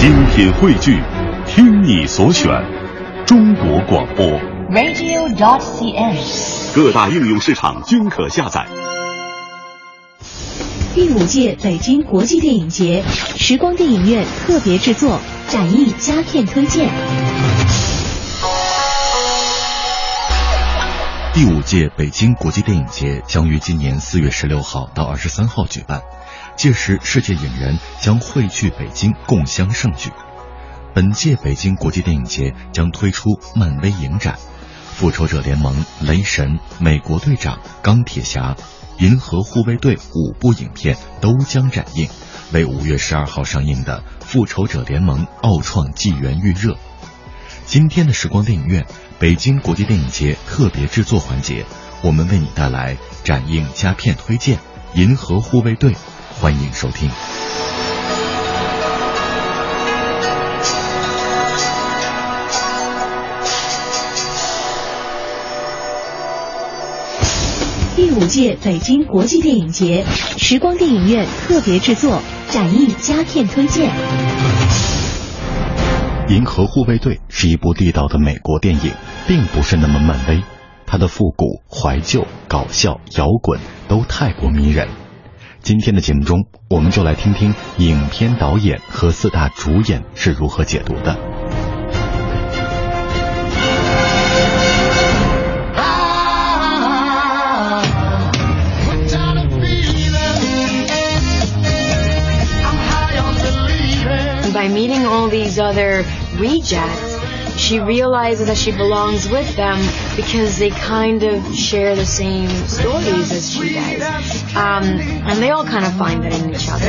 精品汇聚，听你所选，中国广播。radio.dot.cn，。各大应用市场均可下载。第五届北京国际电影节时光电影院特别制作展映佳片推荐。第五届北京国际电影节将于今年四月十六号到二十三号举办，届时世界影人将汇聚北京，共襄盛举。本届北京国际电影节将推出漫威影展，《复仇者联盟》《雷神》《美国队长》《钢铁侠》《银河护卫队》五部影片都将展映，为五月十二号上映的《复仇者联盟：奥创纪元》预热。今天的时光电影院北京国际电影节特别制作环节，我们为你带来展映佳片推荐《银河护卫队》，欢迎收听。第五届北京国际电影节时光电影院特别制作展映佳片推荐。《银河护卫队》是一部地道的美国电影，并不是那么漫威。它的复古、怀旧、搞笑、摇滚都太过迷人。今天的节目中，我们就来听听影片导演和四大主演是如何解读的。by meeting all these other rejects, she realizes that she belongs with them because they kind of share the same stories as she does. Um, and they all kind of find that in each other.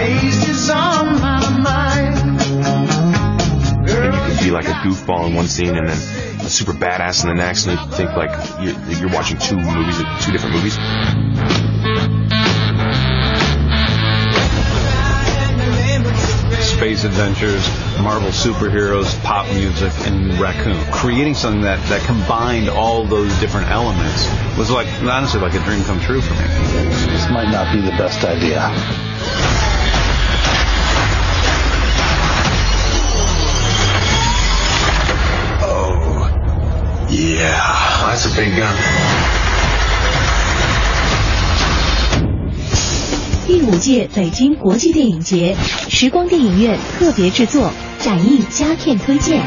And you can be like a goofball in one scene and then a super badass in the next, and you think like you're, you're watching two movies, two different movies. Space adventures, Marvel superheroes, pop music, and Raccoon. Creating something that, that combined all those different elements was like, honestly, like a dream come true for me. This might not be the best idea. Oh, yeah, that's a big gun. 五届北京国际电影节时光电影院特别制作展映佳片推荐。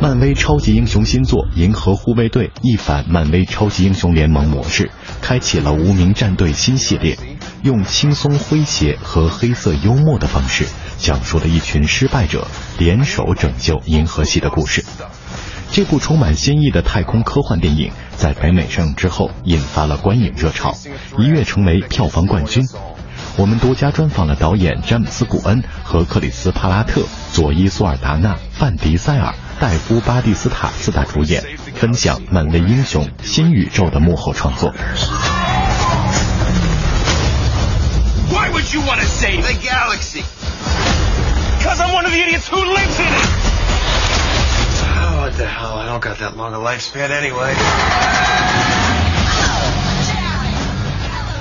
漫威超级英雄新作《银河护卫队》一反漫威超级英雄联盟模式，开启了无名战队新系列，用轻松诙谐和黑色幽默的方式，讲述了一群失败者联手拯救银河系的故事。这部充满新意的太空科幻电影在北美上映之后，引发了观影热潮，一跃成为票房冠军。我们独家专访了导演詹姆斯·古恩和克里斯·帕拉特、佐伊·索尔达纳、范迪塞尔、戴夫·巴蒂斯塔四大主演，分享漫威英雄新宇宙的幕后创作。Why would you want to save the galaxy? Because I'm one of the idiots who lives in it. Oh, what the hell? I don't got that long a lifespan anyway.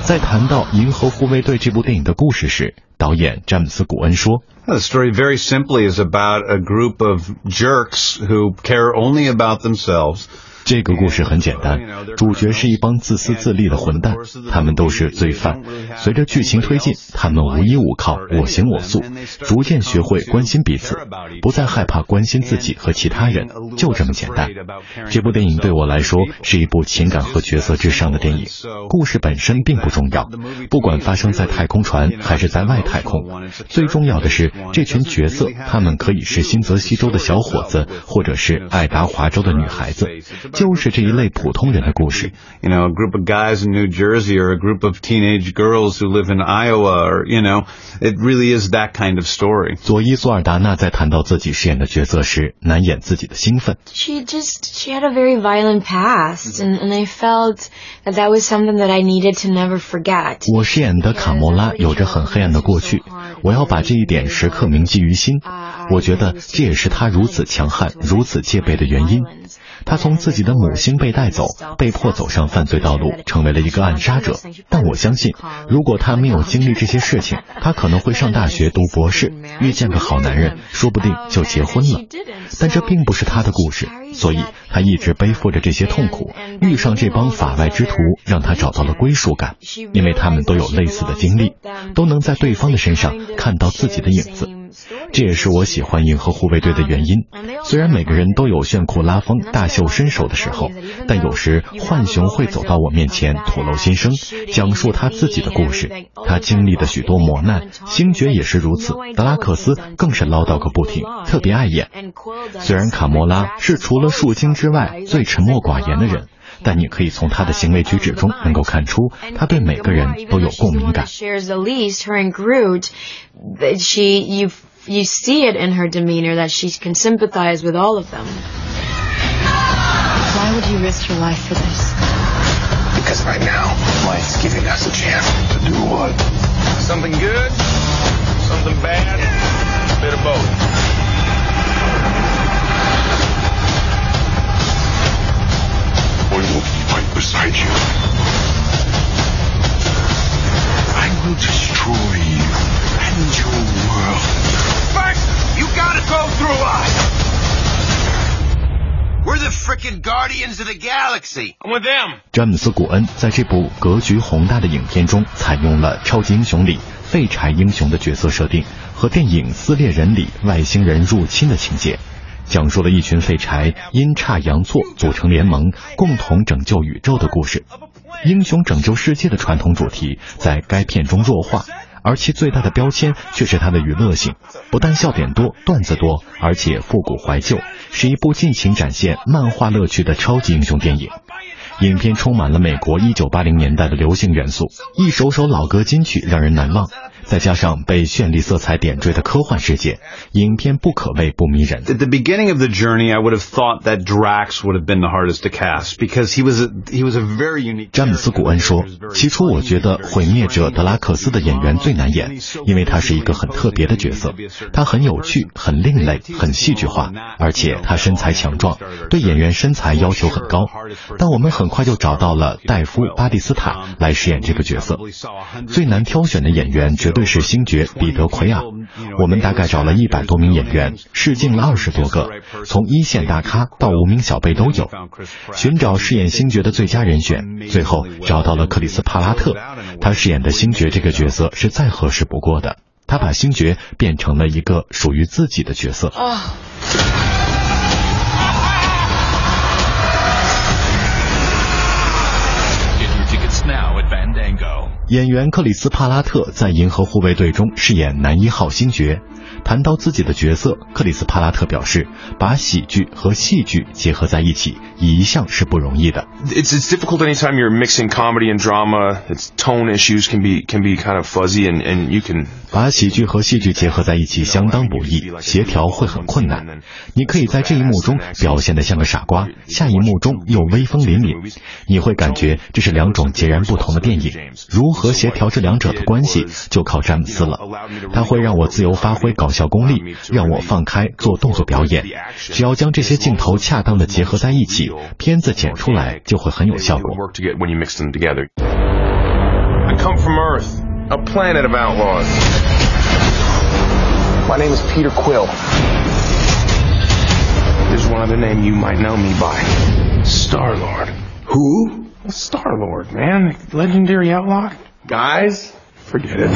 在谈到《银河护卫队》这部电影的故事时，导演詹姆斯·古恩说 The story very simply is about a group of jerks who care only about themselves. 这个故事很简单，主角是一帮自私自利的混蛋，他们都是罪犯。随着剧情推进，他们无依无靠，我行我素，逐渐学会关心彼此，不再害怕关心自己和其他人，就这么简单。这部电影对我来说是一部情感和角色至上的电影，故事本身并不重要，不管发生在太空船还是在外太空，最重要的是这群角色，他们可以是新泽西州的小伙子，或者是爱达华州的女孩子。就是这一类普通人的故事。You know, a group of guys in New Jersey or a group of teenage girls who live in Iowa or, you know, it really is that kind of story. 佐伊·索尔达纳在谈到自己饰演的角色时，难掩自己的兴奋。She just, she had a very violent past, and, and I felt that that was something that I needed to never forget. 我饰演的卡莫拉有着很黑暗的过去，我要把这一点时刻铭记于心。我觉得这也是他如此强悍、如此戒备的原因。他从自己的母星被带走，被迫走上犯罪道路，成为了一个暗杀者。但我相信，如果他没有经历这些事情，他可能会上大学读博士，遇见个好男人，说不定就结婚了。但这并不是他的故事，所以他一直背负着这些痛苦。遇上这帮法外之徒，让他找到了归属感，因为他们都有类似的经历，都能在对方的身上看到自己的影子。这也是我喜欢银河护卫队的原因。虽然每个人都有炫酷拉风、大秀身手的时候，但有时浣熊会走到我面前吐露心声，讲述他自己的故事。他经历的许多磨难，星爵也是如此。德拉克斯更是唠叨个不停，特别爱演。虽然卡莫拉是除了树精之外最沉默寡言的人，但你可以从他的行为举止中能够看出，他对每个人都有共鸣感。you see it in her demeanor that she can sympathize with all of them. Why would you risk your life for this? Because right now, life's giving us a chance to do what? Something good, something bad, a bit of both. I will be right beside you. I will destroy you and your world. You gotta go through us! We're the freaking guardians of the galaxy. I'm with them. 詹姆斯·古恩在这部格局宏大的影片中，采用了超级英雄里废柴英雄的角色设定和电影《撕裂人》里外星人入侵的情节，讲述了一群废柴阴差阳错组成联盟，共同拯救宇宙的故事。英雄拯救世界的传统主题在该片中弱化。而其最大的标签却是它的娱乐性，不但笑点多、段子多，而且复古怀旧，是一部尽情展现漫画乐趣的超级英雄电影。影片充满了美国一九八零年代的流行元素，一首首老歌金曲让人难忘。再加上被绚丽色彩点缀的科幻世界，影片不可谓不迷人。At the beginning of the journey, I would have thought that Drax would have been the hardest to cast because he was a, he was a very unique. 詹姆斯·古恩说：“起初我觉得毁灭者德拉克斯的演员最难演，因为他是一个很特别的角色，他很有趣、很另类、很戏剧化，而且他身材强壮，对演员身材要求很高。但我们很快就找到了戴夫·巴蒂斯塔来饰演这个角色。最难挑选的演员绝对是星爵彼得·奎尔。我们大概找了一百多名演员，试镜了二十多个，从一线大咖到无名小辈都有，寻找饰演星爵的最佳人选。最后找到了克里斯·帕拉特，他饰演的星爵这个角色是再合适不过的。他把星爵变成了一个属于自己的角色。演员克里斯·帕拉特在《银河护卫队》中饰演男一号星爵。谈到自己的角色，克里斯·帕拉特表示，把喜剧和戏剧结合在一起，一向是不容易的。It's it's difficult anytime you're mixing comedy and drama. Its tone issues can be can be kind of fuzzy, and and you can 把喜剧和戏剧结合在一起相当不易，协调会很困难。你可以在这一幕中表现得像个傻瓜，下一幕中又威风凛凛，你会感觉这是两种截然不同的电影。如何协调这两者的关系，就靠詹姆斯了。他会让我自由发挥 搞笑功力，让我放开做动作表演。只要将这些镜头恰当的结合在一起，片子剪出来就会很有效果。 I come from Earth, a planet of outlaws. My name is Peter Quill. There's one other name you might know me by. Star Lord. Who? Star Lord, man. Legendary outlaw. Guys, forget it.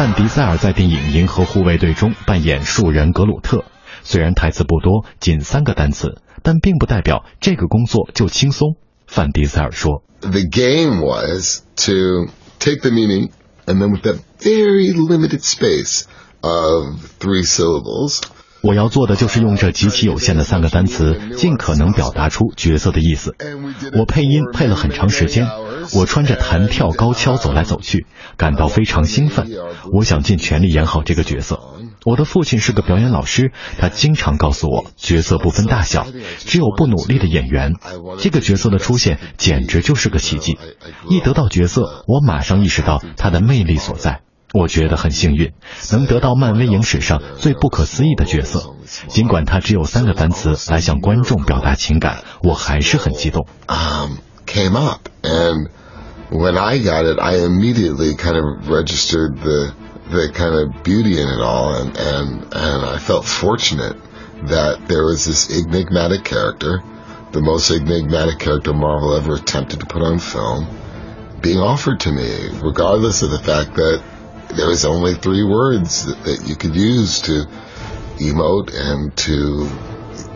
范迪塞尔在电影《银河护卫队》中扮演树人格鲁特，虽然台词不多，仅三个单词，但并不代表这个工作就轻松。范迪塞尔说 The game was to take the meaning and then with that very limited space of three syllables. 我要做的就是用这极其有限的三个单词，尽可能表达出角色的意思。我配音配了很长时间，我穿着弹跳高跷走来走去，感到非常兴奋。我想尽全力演好这个角色。我的父亲是个表演老师，他经常告诉我，角色不分大小，只有不努力的演员。这个角色的出现简直就是个奇迹。一得到角色，我马上意识到他的魅力所在。我觉得很幸运，能得到漫威影史上最不可思议的角色。尽管他只有三个单词来向观众表达情感，我还是很激动。um, came up. And when I got it, I immediately kind of registered the the kind of beauty in it all, and and and I felt fortunate that there was this enigmatic character, the most enigmatic character Marvel ever attempted to put on film, being offered to me, regardless of the fact that there was only three words that, that you could use to emote and to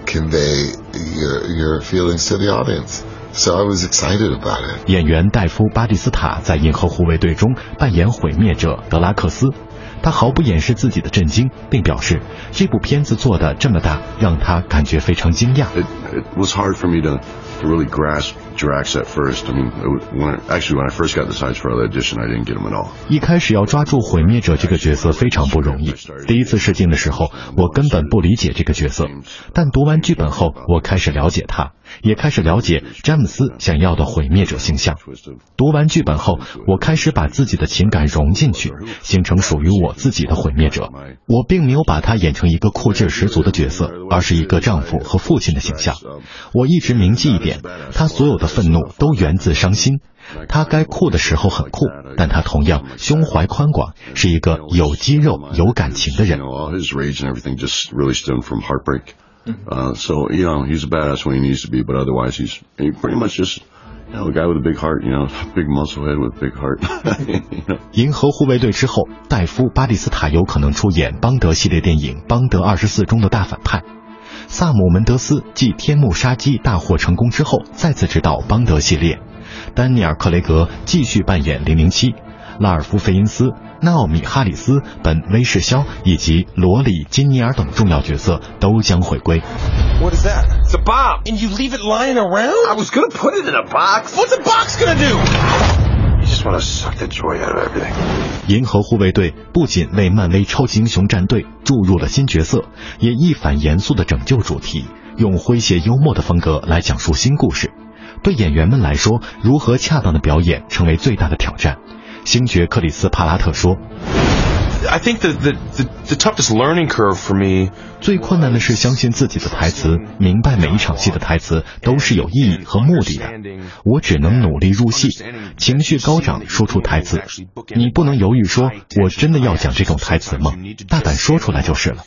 convey your your feelings to the audience. So I was excited about it. 演员戴夫·巴蒂斯塔在《银河护卫队》中扮演毁灭者德拉克斯，他毫不掩饰自己的震惊，并表示这部片子做的这么大，让他感觉非常惊讶。It, it was hard for me to, to really grasp Drax at first. I mean, when I, actually when I first got the sides for the audition, I didn't get them at all. 一开始要抓住毁灭者这个角色非常不容易。第一次试镜的时候，我根本不理解这个角色，但读完剧本后，我开始了解他，也开始了解詹姆斯想要的毁灭者形象。读完剧本后，我开始把自己的情感融进去，形成属于我自己的毁灭者。我并没有把他演成一个酷劲十足的角色，而是一个丈夫和父亲的形象。我一直铭记一点，他所有的愤怒都源自伤心。他该酷的时候很酷，但他同样胸怀宽广，是一个有肌肉、有感情的人 Uh, so you know he's a badass when he needs to be, but otherwise he's he pretty much just you know a guy with a big heart. You know, big muscle head with a big heart. 银河护卫队之后，戴夫·巴蒂斯塔有可能出演邦德系列电影《邦德二十四》中的大反派。萨姆·门德斯继《天幕杀机》大获成功之后，再次执导邦德系列。丹尼尔·克雷格继续扮演零零七，拉尔夫·费因斯、纳奥米·哈里斯、本·威士肖以及罗里·金尼尔等重要角色都将回归。What is that? It's a bomb. And you leave it lying around? I was gonna put it in a box. What's a box gonna do? You just want to suck the joy out of everything. 银河护卫队不仅为漫威超级英雄战队注入了新角色，也一反严肃的拯救主题，用诙谐幽默的风格来讲述新故事。对演员们来说，如何恰当的表演成为最大的挑战。星爵克里斯·帕拉特说。I think the, the, the, the toughest learning curve for me：“ 最困难的是相信自己的台词，明白每一场戏的台词都是有意义和目的的。我只能努力入戏，情绪高涨，说出台词。你不能犹豫说，我真的要讲这种台词吗？大胆说出来就是了。”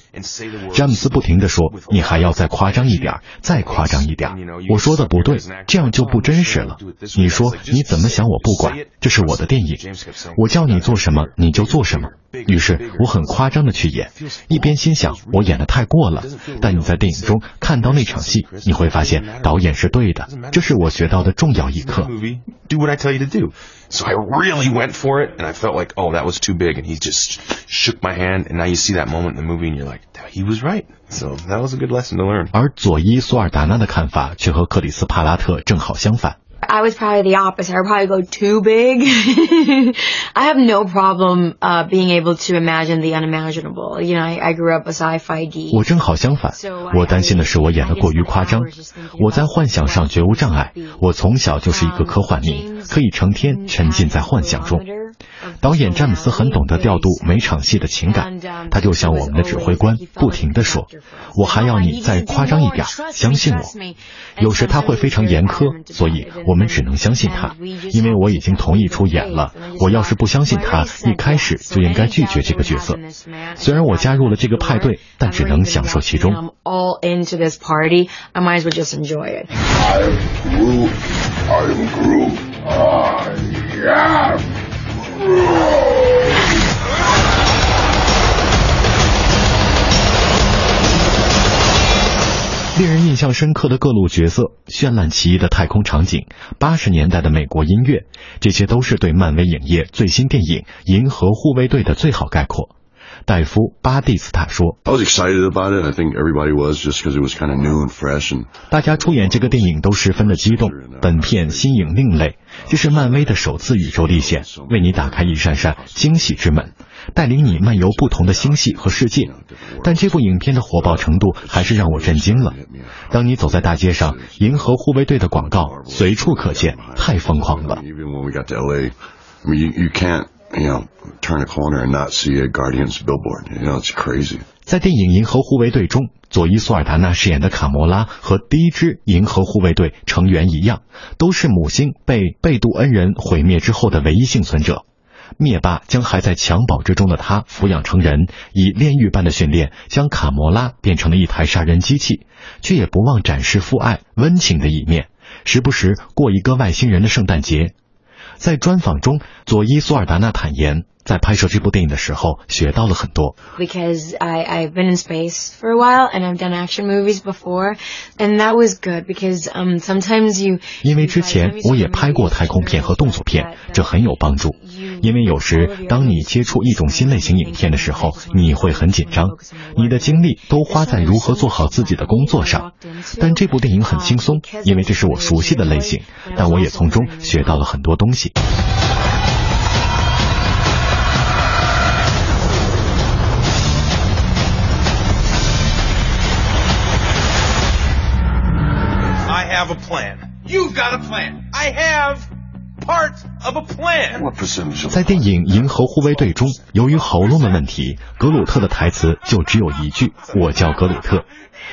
詹姆斯不停地说：“你还要再夸张一点，再夸张一点。”我说的不对，这样就不真实了。你说你怎么想我不管，这是我的电影，我叫你做什么你就做什么。于是我很夸张的去演，一边心想我演的太过了，但你在电影中看到那场戏，你会发现导演是对的，这是我学到的重要一课。do what I tell you to do. So I really went for it, and I felt like, oh, that was too big, and he just shook my hand, and now you see that moment in the movie, and you're like, he was right. So that was a good lesson to learn. 而佐伊·索尔达纳的看法却和克里斯·帕拉特正好相反。I was probably the opposite. I would probably go too big. I have no problem uh, being able to imagine the unimaginable. You know, I, I grew up a sci-fi geek. 我正好相反，我担心的是我演得过于夸张。我在幻想上绝无障碍，我从小就是一个科幻迷，可以成天沉浸在幻想中。导演詹姆斯很懂得调度每场戏的情感，他就像我们的指挥官，不停地说：“我还要你再夸张一点，相信我。”有时他会非常严苛，所以我们只能相信他，因为我已经同意出演了。我要是不相信他，一开始就应该拒绝这个角色。虽然我加入了这个派对，但只能享受其中。I'm all into this party. I might as well just enjoy it. I am Groot. I am 令人印象深刻的各路角色绚烂奇异的太空场景八十年代的美国音乐这些都是对漫威影业最新电影银河护卫队的最好概括。戴夫巴蒂斯塔说，大家出演这个电影都十分的激动。本片新颖另类，这是漫威的首次宇宙历险，为你打开一扇扇惊喜之门，带领你漫游不同的星系和世界。但这部影片的火爆程度还是让我震惊了。当你走在大街上，银河护卫队的广告随处可见，太疯狂了。You know, turn a corner and not see a Guardians billboard. You know, it's crazy. 在电影《银河护卫队》中，佐伊·索尔达纳饰演的卡魔拉和第一支银河护卫队成员一样，都是母星被贝杜恩人毁灭之后的唯一幸存者。灭霸将还在襁褓之中的他抚养成人，以炼狱般的训练，将卡魔拉变成了一台杀人机器，却也不忘展示父爱温情的一面，时不时过一个外星人的圣诞节。在专访中，佐伊·苏尔达纳坦言，在拍摄这部电影的时候学到了很多。because I, I've been in space for a while and I've done action movies before, and that was good because um, sometimes you 因为之前我也拍过太空片和动作片，这很有帮助。因为有时当你接触一种新类型影片的时候，你会很紧张，你的精力都花在如何做好自己的工作上。但这部电影很轻松，因为这是我熟悉的类型，但我也从中学到了很多东西。Have a plan. You've got a plan. I have part of a plan. What percentage of 在电影《银河护卫队》中，由于喉咙的问题，格鲁特的台词就只有一句：“我叫格鲁特。”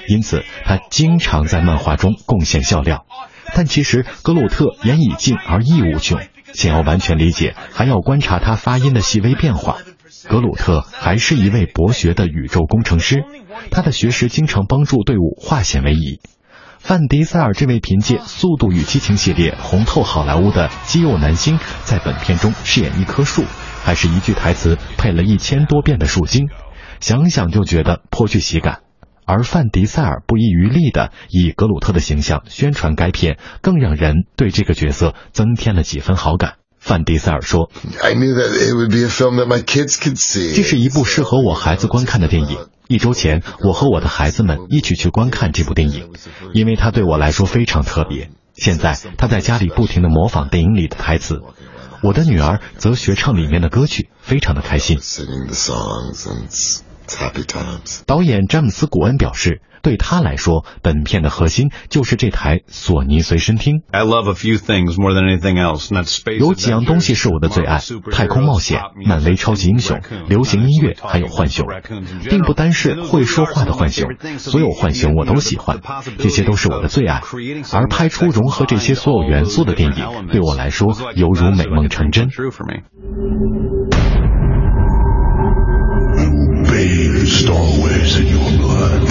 因此，他经常在漫画中贡献笑料。但其实格鲁特言以尽而意无穷，想要完全理解，还要观察他发音的细微变化。格鲁特还是一位博学的宇宙工程师，他的学识经常帮助队伍化险为夷。范迪塞尔这位凭借《速度与激情》系列红透好莱坞的肌肉男星，在本片中饰演一棵树，还是一句台词配了一千多遍的树精，想想就觉得颇具喜感。而范迪塞尔不遗余力的以格鲁特的形象宣传该片，更让人对这个角色增添了几分好感。范迪塞尔说 I knew that it would be a film that my kids could：“ see. 这是一部适合我孩子观看的电影。一周前，我和我的孩子们一起去观看这部电影，因为它对我来说非常特别。现在他在家里不停地模仿电影里的台词，我的女儿则学唱里面的歌曲，非常的开心。”导演詹姆斯·古恩表示，对他来说，本片的核心就是这台索尼随身听。有几样东西是我的最爱：太空冒险、漫威超级英雄、流行音乐，还有浣熊，并不单是会说话的浣熊，所有浣熊我都喜欢，这些都是我的最爱。而拍出融合这些所有元素的电影，对我来说犹如美梦成真。True for me. Bathe Star Wars in your blood.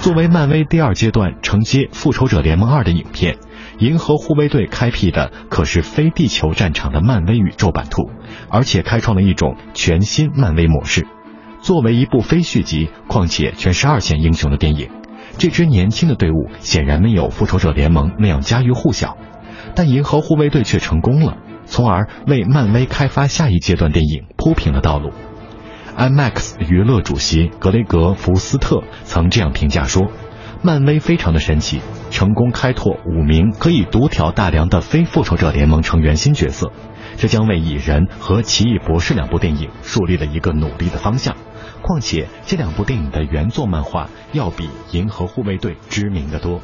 作为漫威第二阶段承接《复仇者联盟二》的影片，《银河护卫队》开辟的可是非地球战场的漫威宇宙版图，而且开创了一种全新漫威模式。作为一部非续集，况且全是二线英雄的电影，这支年轻的队伍显然没有《复仇者联盟》那样家喻户晓，但《银河护卫队》却成功了，从而为漫威开发下一阶段电影铺平了道路。IMAX 娱乐主席格雷格·福斯特曾这样评价说：“漫威非常的神奇，成功开拓五名可以独挑大梁的非复仇者联盟成员新角色，这将为蚁人和奇异博士两部电影树立了一个努力的方向。况且这两部电影的原作漫画要比银河护卫队知名的多。”